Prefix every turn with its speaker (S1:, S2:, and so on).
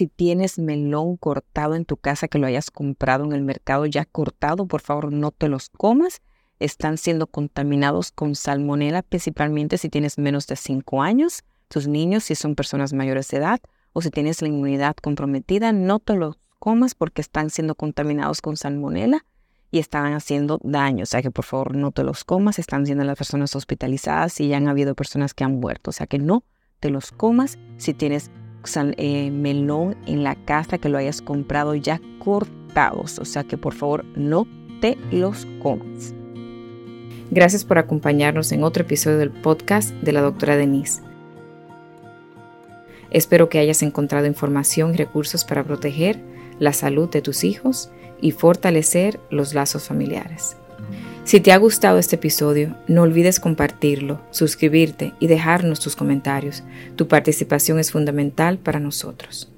S1: Si tienes melón cortado en tu casa que lo hayas comprado en el mercado ya cortado, por favor no te los comas. Están siendo contaminados con salmonela, principalmente si tienes menos de 5 años, tus niños si son personas mayores de edad o si tienes la inmunidad comprometida, no te los comas porque están siendo contaminados con salmonela y están haciendo daño. O sea que por favor no te los comas, están siendo las personas hospitalizadas y ya han habido personas que han muerto. O sea que no te los comas si tienes eh, melón en la casa que lo hayas comprado ya cortados. O sea que por favor no te los comas. Gracias por acompañarnos en otro episodio del podcast de la doctora Denise. Espero que hayas encontrado información y recursos para proteger la salud de tus hijos y fortalecer los lazos familiares. Si te ha gustado este episodio, no olvides compartirlo, suscribirte y dejarnos tus comentarios. Tu participación es fundamental para nosotros.